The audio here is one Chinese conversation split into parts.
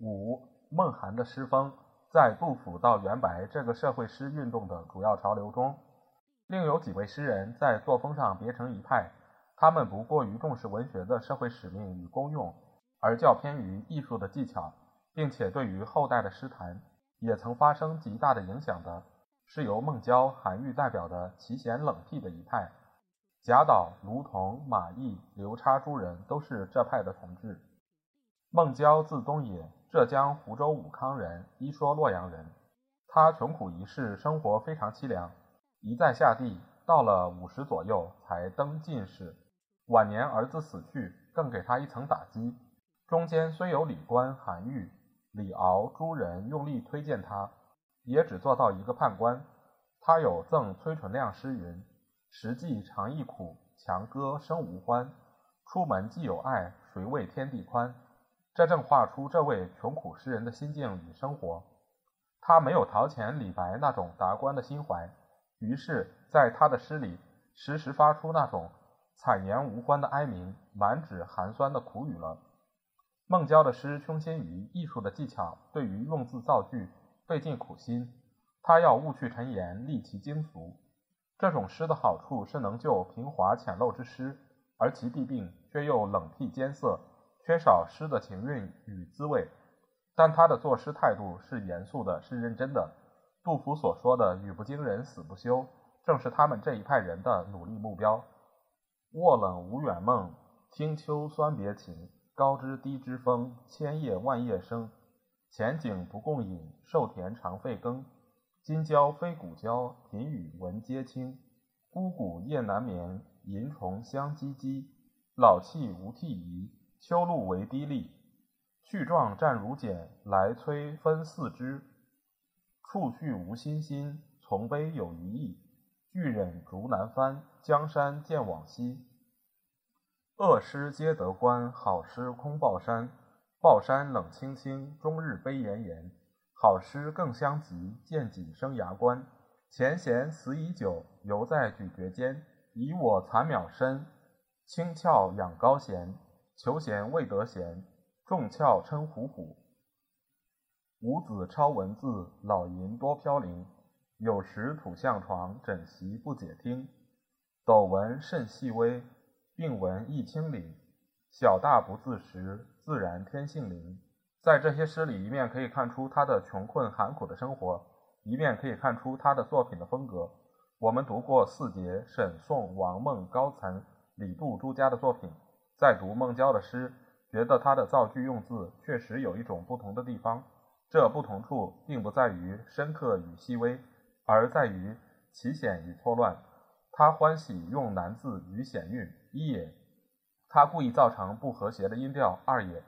五、孟涵的诗风，在杜甫到元白这个社会诗运动的主要潮流中，另有几位诗人在作风上别成一派。他们不过于重视文学的社会使命与功用，而较偏于艺术的技巧，并且对于后代的诗坛也曾发生极大的影响的，是由孟郊、韩愈代表的奇贤冷僻的一派。贾岛、卢仝、马邑、刘叉诸人都是这派的同志。孟郊字东野，浙江湖州武康人，一说洛阳人。他穷苦一世，生活非常凄凉，一再下地，到了五十左右才登进士。晚年儿子死去，更给他一层打击。中间虽有李官、韩愈、李敖诸人用力推荐他，也只做到一个判官。他有赠崔纯亮诗云。实际常忆苦，强歌声无欢。出门既有爱，谁为天地宽？这正画出这位穷苦诗人的心境与生活。他没有陶潜、李白那种达观的心怀，于是，在他的诗里，时时发出那种惨言无欢的哀鸣，满纸寒酸的苦语了。孟郊的诗倾心于艺术的技巧，对于用字造句费尽苦心。他要务去陈言，立其精俗。这种诗的好处是能就平滑浅陋之诗，而其弊病却又冷僻艰涩，缺少诗的情韵与滋味。但他的作诗态度是严肃的，是认真的。杜甫所说的“语不惊人死不休”，正是他们这一派人的努力目标。卧冷无远梦，听秋酸别情。高枝低枝风，千叶万叶声。前景不共饮，瘦田常废耕。今郊非古郊，频雨闻皆清。孤谷夜难眠，萤虫相唧唧。老气无涕遗，秋露为滴沥。去状战如茧，来催分四枝。处去无心心，从悲有余意。巨忍逐难翻，江山见往昔。恶诗皆得官，好诗空抱山。抱山冷清清，终日悲炎炎。好诗更相及，见己生涯关。前贤死已久，犹在咀嚼间。以我残渺身，轻翘仰高弦。求贤未得贤，重翘称虎虎。五子抄文字，老吟多飘零。有时土象床，枕席不解听。斗闻甚细微，病闻亦轻灵。小大不自识，自然天性灵。在这些诗里，一面可以看出他的穷困寒苦的生活，一面可以看出他的作品的风格。我们读过四杰、沈宋、王孟、高岑、李杜朱家的作品，在读孟郊的诗，觉得他的造句用字确实有一种不同的地方。这不同处并不在于深刻与细微，而在于奇险与错乱。他欢喜用难字与险韵，一也；他故意造成不和谐的音调，二也。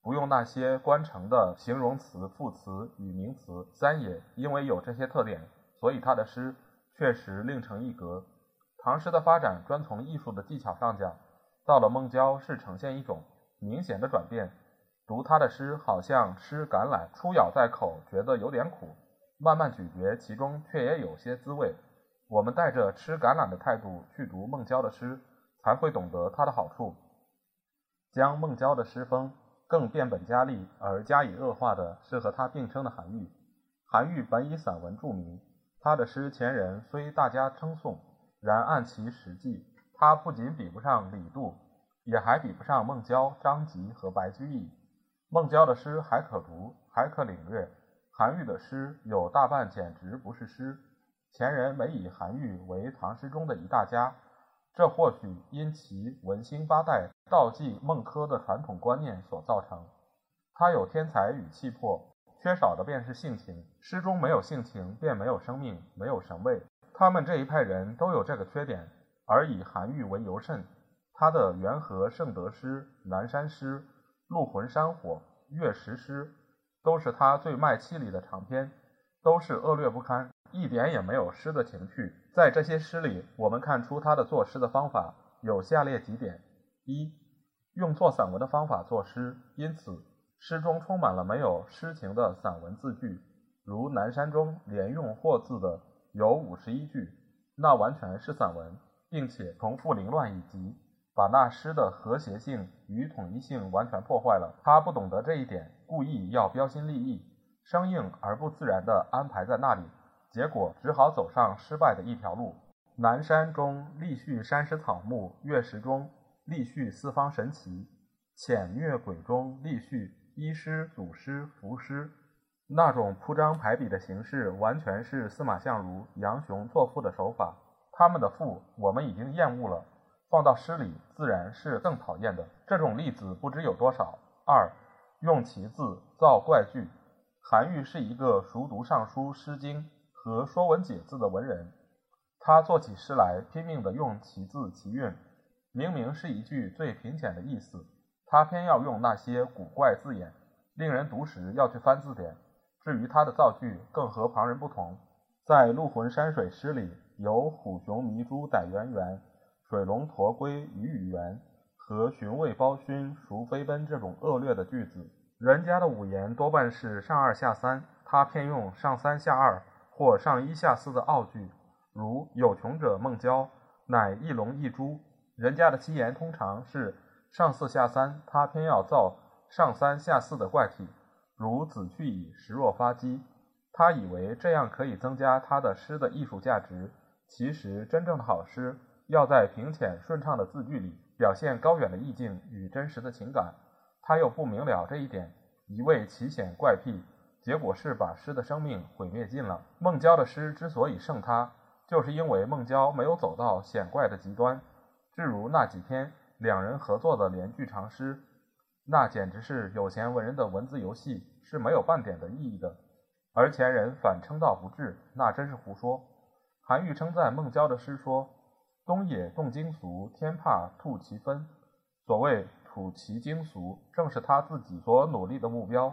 不用那些官城的形容词、副词与名词。三也，因为有这些特点，所以他的诗确实另成一格。唐诗的发展专从艺术的技巧上讲，到了孟郊是呈现一种明显的转变。读他的诗，好像吃橄榄，初咬在口觉得有点苦，慢慢咀嚼其中却也有些滋味。我们带着吃橄榄的态度去读孟郊的诗，才会懂得他的好处。将孟郊的诗风。更变本加厉而加以恶化的是和他并称的韩愈。韩愈本以散文著名，他的诗前人虽大家称颂，然按其实际，他不仅比不上李杜，也还比不上孟郊、张籍和白居易。孟郊的诗还可读，还可领略，韩愈的诗有大半简直不是诗。前人没以韩愈为唐诗中的一大家。这或许因其文兴八代、道济孟轲的传统观念所造成。他有天才与气魄，缺少的便是性情。诗中没有性情，便没有生命，没有神味。他们这一派人都有这个缺点，而以韩愈为尤甚。他的《元和圣德诗》《南山诗》《鹿魂山火》《月食诗》都是他最卖气力的长篇，都是恶劣不堪，一点也没有诗的情趣。在这些诗里，我们看出他的作诗的方法有下列几点：一、用作散文的方法作诗，因此诗中充满了没有诗情的散文字句，如《南山》中连用“或”字的有五十一句，那完全是散文，并且重复凌乱以及把那诗的和谐性与统一性完全破坏了。他不懂得这一点，故意要标新立异，生硬而不自然地安排在那里，结果只好走上失败的一条路。《南山》中立叙山石草木，月食中。立序四方神奇，浅略鬼中立序一诗、组诗、赋诗，那种铺张排比的形式，完全是司马相如、杨雄作赋的手法。他们的赋我们已经厌恶了，放到诗里自然是更讨厌的。这种例子不知有多少。二，用奇字造怪句。韩愈是一个熟读《尚书》《诗经》和《说文解字》的文人，他做起诗来拼命地用奇字奇韵。明明是一句最平浅的意思，他偏要用那些古怪字眼，令人读时要去翻字典。至于他的造句，更和旁人不同。在《鹿魂山水诗》里有“虎熊迷珠逮圆圆，水龙驼龟鱼与猿”和“寻味包熏孰飞奔”这种恶劣的句子。人家的五言多半是上二下三，他偏用上三下二或上一下四的傲句，如“有穷者孟郊，乃一龙一珠”。人家的七言通常是上四下三，他偏要造上三下四的怪体，如“子去矣，时若发机”。他以为这样可以增加他的诗的艺术价值。其实，真正的好诗要在平浅顺畅的字句里表现高远的意境与真实的情感。他又不明了这一点，一味奇险怪僻，结果是把诗的生命毁灭尽了。孟郊的诗之所以胜他，就是因为孟郊没有走到险怪的极端。至如那几篇两人合作的连句长诗，那简直是有钱文人的文字游戏，是没有半点的意义的。而前人反称道不至，那真是胡说。韩愈称赞孟郊的诗说：“东野动经俗，天怕吐其分。”所谓吐其经俗，正是他自己所努力的目标。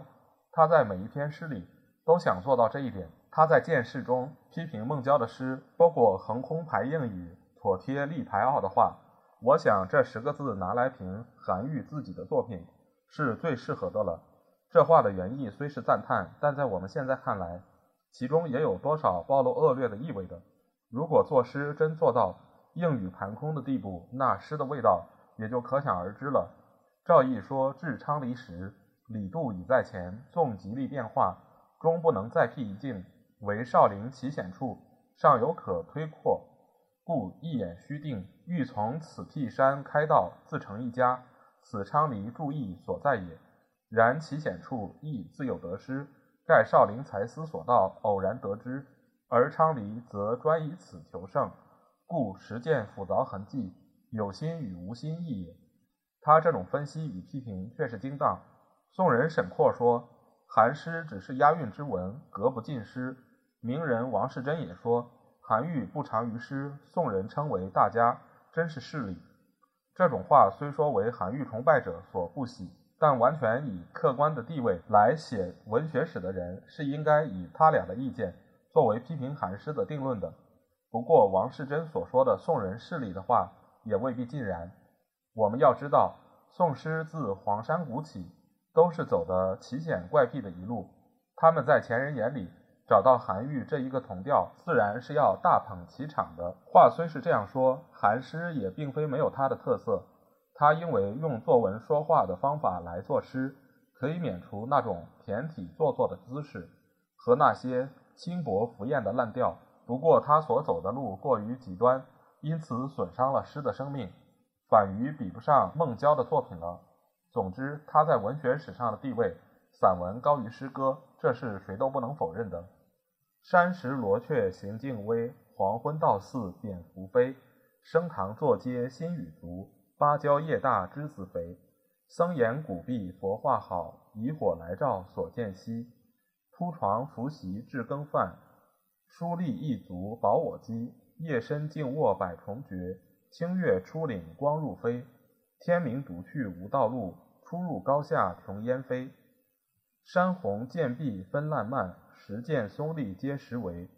他在每一篇诗里都想做到这一点。他在《见识》中批评孟郊的诗，包括横空排硬语、妥帖立排傲的话。我想这十个字拿来评韩愈自己的作品是最适合的了。这话的原意虽是赞叹，但在我们现在看来，其中也有多少暴露恶劣的意味的。如果作诗真做到硬语盘空的地步，那诗的味道也就可想而知了。赵翼说：“至昌黎时，李杜已在前，纵极力变化，终不能再辟一境，唯少陵奇险处，尚有可推扩。”故一眼须定，欲从此辟山开道，自成一家，此昌黎注意所在也。然奇险处亦自有得失，盖少陵才思所到，偶然得之；而昌黎则专以此求胜，故实践复凿痕迹，有心与无心异也。他这种分析与批评却是精当。宋人沈括说：“韩诗只是押韵之文，格不进诗。”名人王士祯也说。韩愈不长于诗，宋人称为大家，真是势理。这种话虽说为韩愈崇拜者所不喜，但完全以客观的地位来写文学史的人，是应该以他俩的意见作为批评韩诗的定论的。不过王士祯所说的宋人势力的话，也未必尽然。我们要知道，宋诗自黄山谷起，都是走的奇险怪僻的一路，他们在前人眼里。找到韩愈这一个同调，自然是要大捧其场的。话虽是这样说，韩诗也并非没有它的特色。他因为用作文说话的方法来作诗，可以免除那种骈体做作的姿势和那些轻薄浮艳的烂调。不过他所走的路过于极端，因此损伤了诗的生命，反于比不上孟郊的作品了。总之，他在文学史上的地位，散文高于诗歌，这是谁都不能否认的。山石罗雀行径微，黄昏到寺蝙蝠飞。升堂坐阶新雨足，芭蕉叶大枝子肥。僧言古壁佛画好，以火来照所见稀。铺床拂席置羹饭，书立一足保我机。夜深静卧百虫绝，清月出岭光入飞。天明独去无道路，出入高下穷烟飞。山红涧碧分烂漫，石涧松立皆实为。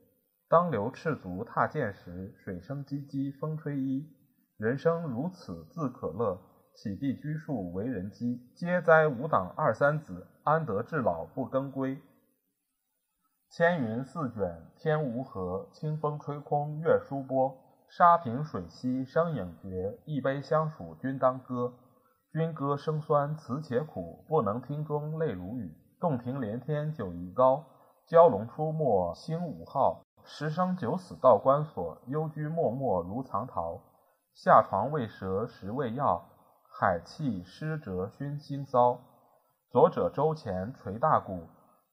当流赤足踏涧时，水声唧唧风吹衣。人生如此自可乐，岂必拘束为人机？嗟哉吾党二三子，安得至老不更归？千云似卷天无合，清风吹空月疏波。沙平水稀声影绝，一杯相属君当歌。君歌声酸词且苦，不能听中泪如雨。洞庭连天酒亦高，蛟龙出没星五号。十生九死道关锁，幽居默默如藏桃。下床未蛇食未药，海气湿折熏心骚。左者周前捶大鼓，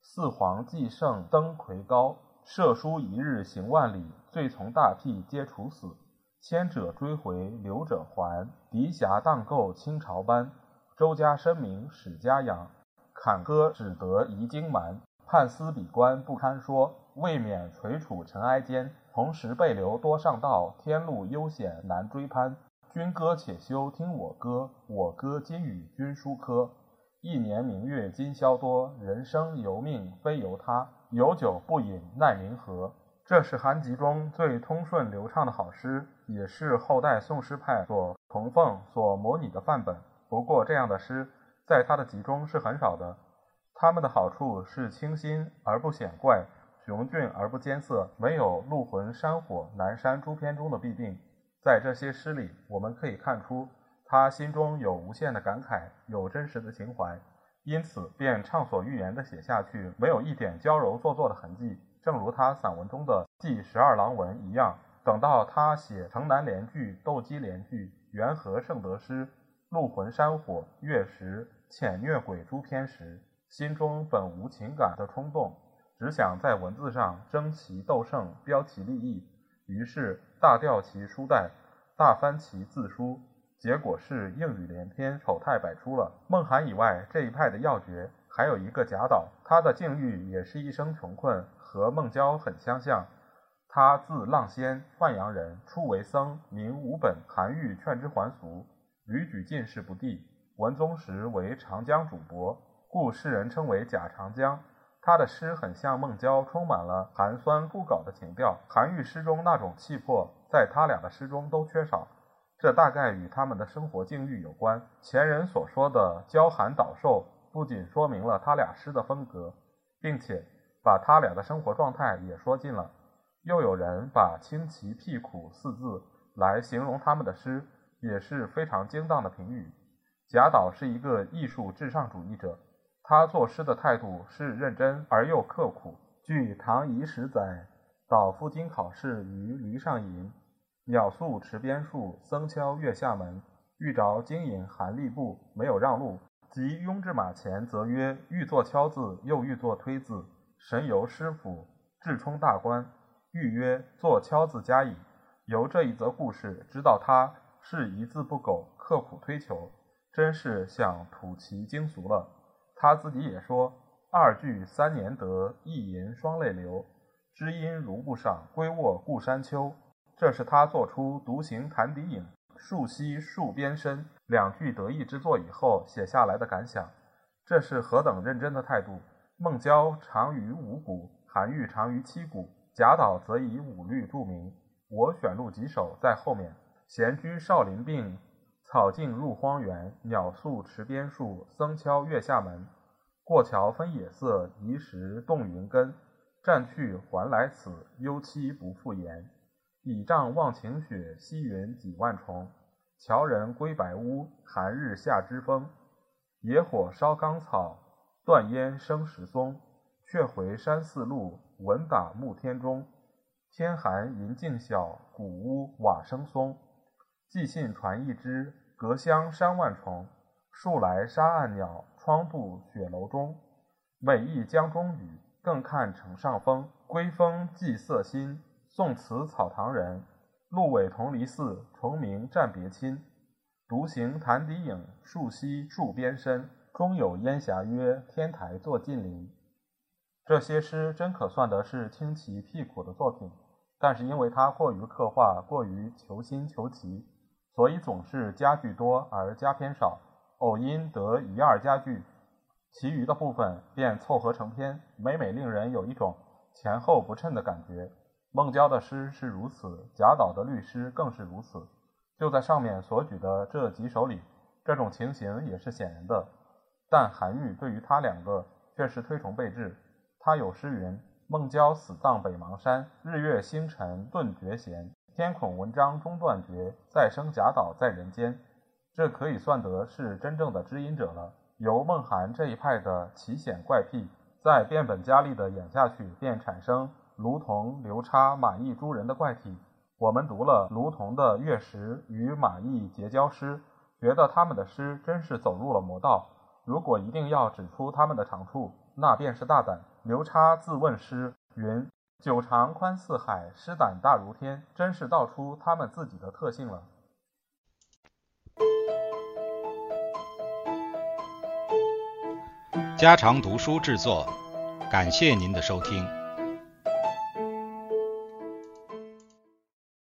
四皇既盛登魁高。射书一日行万里，罪从大辟皆处死。迁者追回，留者还。狄侠荡构倾朝班，周家声名史家扬。坎坷只得遗荆蛮，判司比官不堪说。未免垂楚尘埃间，同时被流多上道。天路悠险难追攀。君歌且休听我歌，我歌今与君书科。一年明月今宵多，人生由命非由他。有酒不饮奈明何？这是韩集中最通顺流畅的好诗，也是后代宋诗派所崇奉、所模拟的范本。不过，这样的诗在他的集中是很少的。他们的好处是清新而不显怪。雄峻而不艰涩，没有“鹿魂山火南山诸篇”中的弊病。在这些诗里，我们可以看出他心中有无限的感慨，有真实的情怀，因此便畅所欲言地写下去，没有一点娇柔做作的痕迹。正如他散文中的《记十二郎文》一样。等到他写《城南联句》《斗鸡联句》《元和圣德诗》《鹿魂山火月食遣虐鬼诸篇》时，心中本无情感的冲动。只想在文字上争奇斗胜，标奇立异，于是大调其书带，大翻其字书，结果是应语连篇，丑态百出了。孟涵以外，这一派的要诀还有一个贾岛，他的境遇也是一生穷困，和孟郊很相像。他字浪仙，范阳人，初为僧，名无本。韩愈劝之还俗，屡举进士不第。文宗时为长江主簿，故世人称为贾长江。他的诗很像孟郊，充满了寒酸孤槁的情调。韩愈诗中那种气魄，在他俩的诗中都缺少。这大概与他们的生活境遇有关。前人所说的“娇寒岛瘦”，不仅说明了他俩诗的风格，并且把他俩的生活状态也说尽了。又有人把“清奇僻苦”四字来形容他们的诗，也是非常精当的评语。贾岛是一个艺术至上主义者。他作诗的态度是认真而又刻苦。据唐遗时载，岛赴京考试于驴上吟，鸟宿池边树，僧敲月下门。欲着京引韩吏部，没有让路，即拥至马前，则曰：“欲作敲字，又欲作推字。”神游师府，至冲大官，欲曰：“作敲字加矣。”由这一则故事，知道他是一字不苟，刻苦推求，真是想吐其精俗了。他自己也说：“二句三年得，一吟双泪流。知音如不赏，归卧故山秋。”这是他做出“独行潭底影，树溪戍边深”两句得意之作以后写下来的感想。这是何等认真的态度！孟郊长于五古，韩愈长于七古，贾岛则以五律著名。我选录几首在后面：“闲居少林病。”草径入荒原，鸟宿池边树，僧敲月下门。过桥分野色，移石动云根。暂去还来此，幽期不复言。倚杖望晴雪，溪云几万重。樵人归白屋，寒日下之风。野火烧冈草，断烟生石松。却回山寺路，闻打暮天钟。天寒银镜晓，古屋瓦生松。寄信传一枝。隔乡山万重，树来沙岸鸟，窗度雪楼中。每忆江中雨，更看城上风。归风寄色新，宋词草堂人。鹿尾同离寺，重名暂别亲。独行潭底影，树溪戍边深。中有烟霞约，天台作近邻。这些诗真可算得是清奇僻苦的作品，但是因为它过于刻画，过于求新求奇。所以总是佳句多而佳篇少，偶因得一二佳句，其余的部分便凑合成篇，每每令人有一种前后不称的感觉。孟郊的诗是如此，贾岛的律诗更是如此。就在上面所举的这几首里，这种情形也是显然的。但韩愈对于他两个却是推崇备至。他有诗云：“孟郊死葬北邙山，日月星辰顿绝弦。天孔文章中断绝，再生贾岛在人间。”这可以算得是真正的知音者了。由孟涵这一派的奇险怪癖，在变本加厉地演下去，便产生卢仝、刘叉、马邑诸人的怪体。我们读了卢仝的月食与马邑结交诗，觉得他们的诗真是走入了魔道。如果一定要指出他们的长处，那便是大胆。刘叉自问诗云：“酒长宽似海，诗胆大如天。”真是道出他们自己的特性了。家常读书制作，感谢您的收听。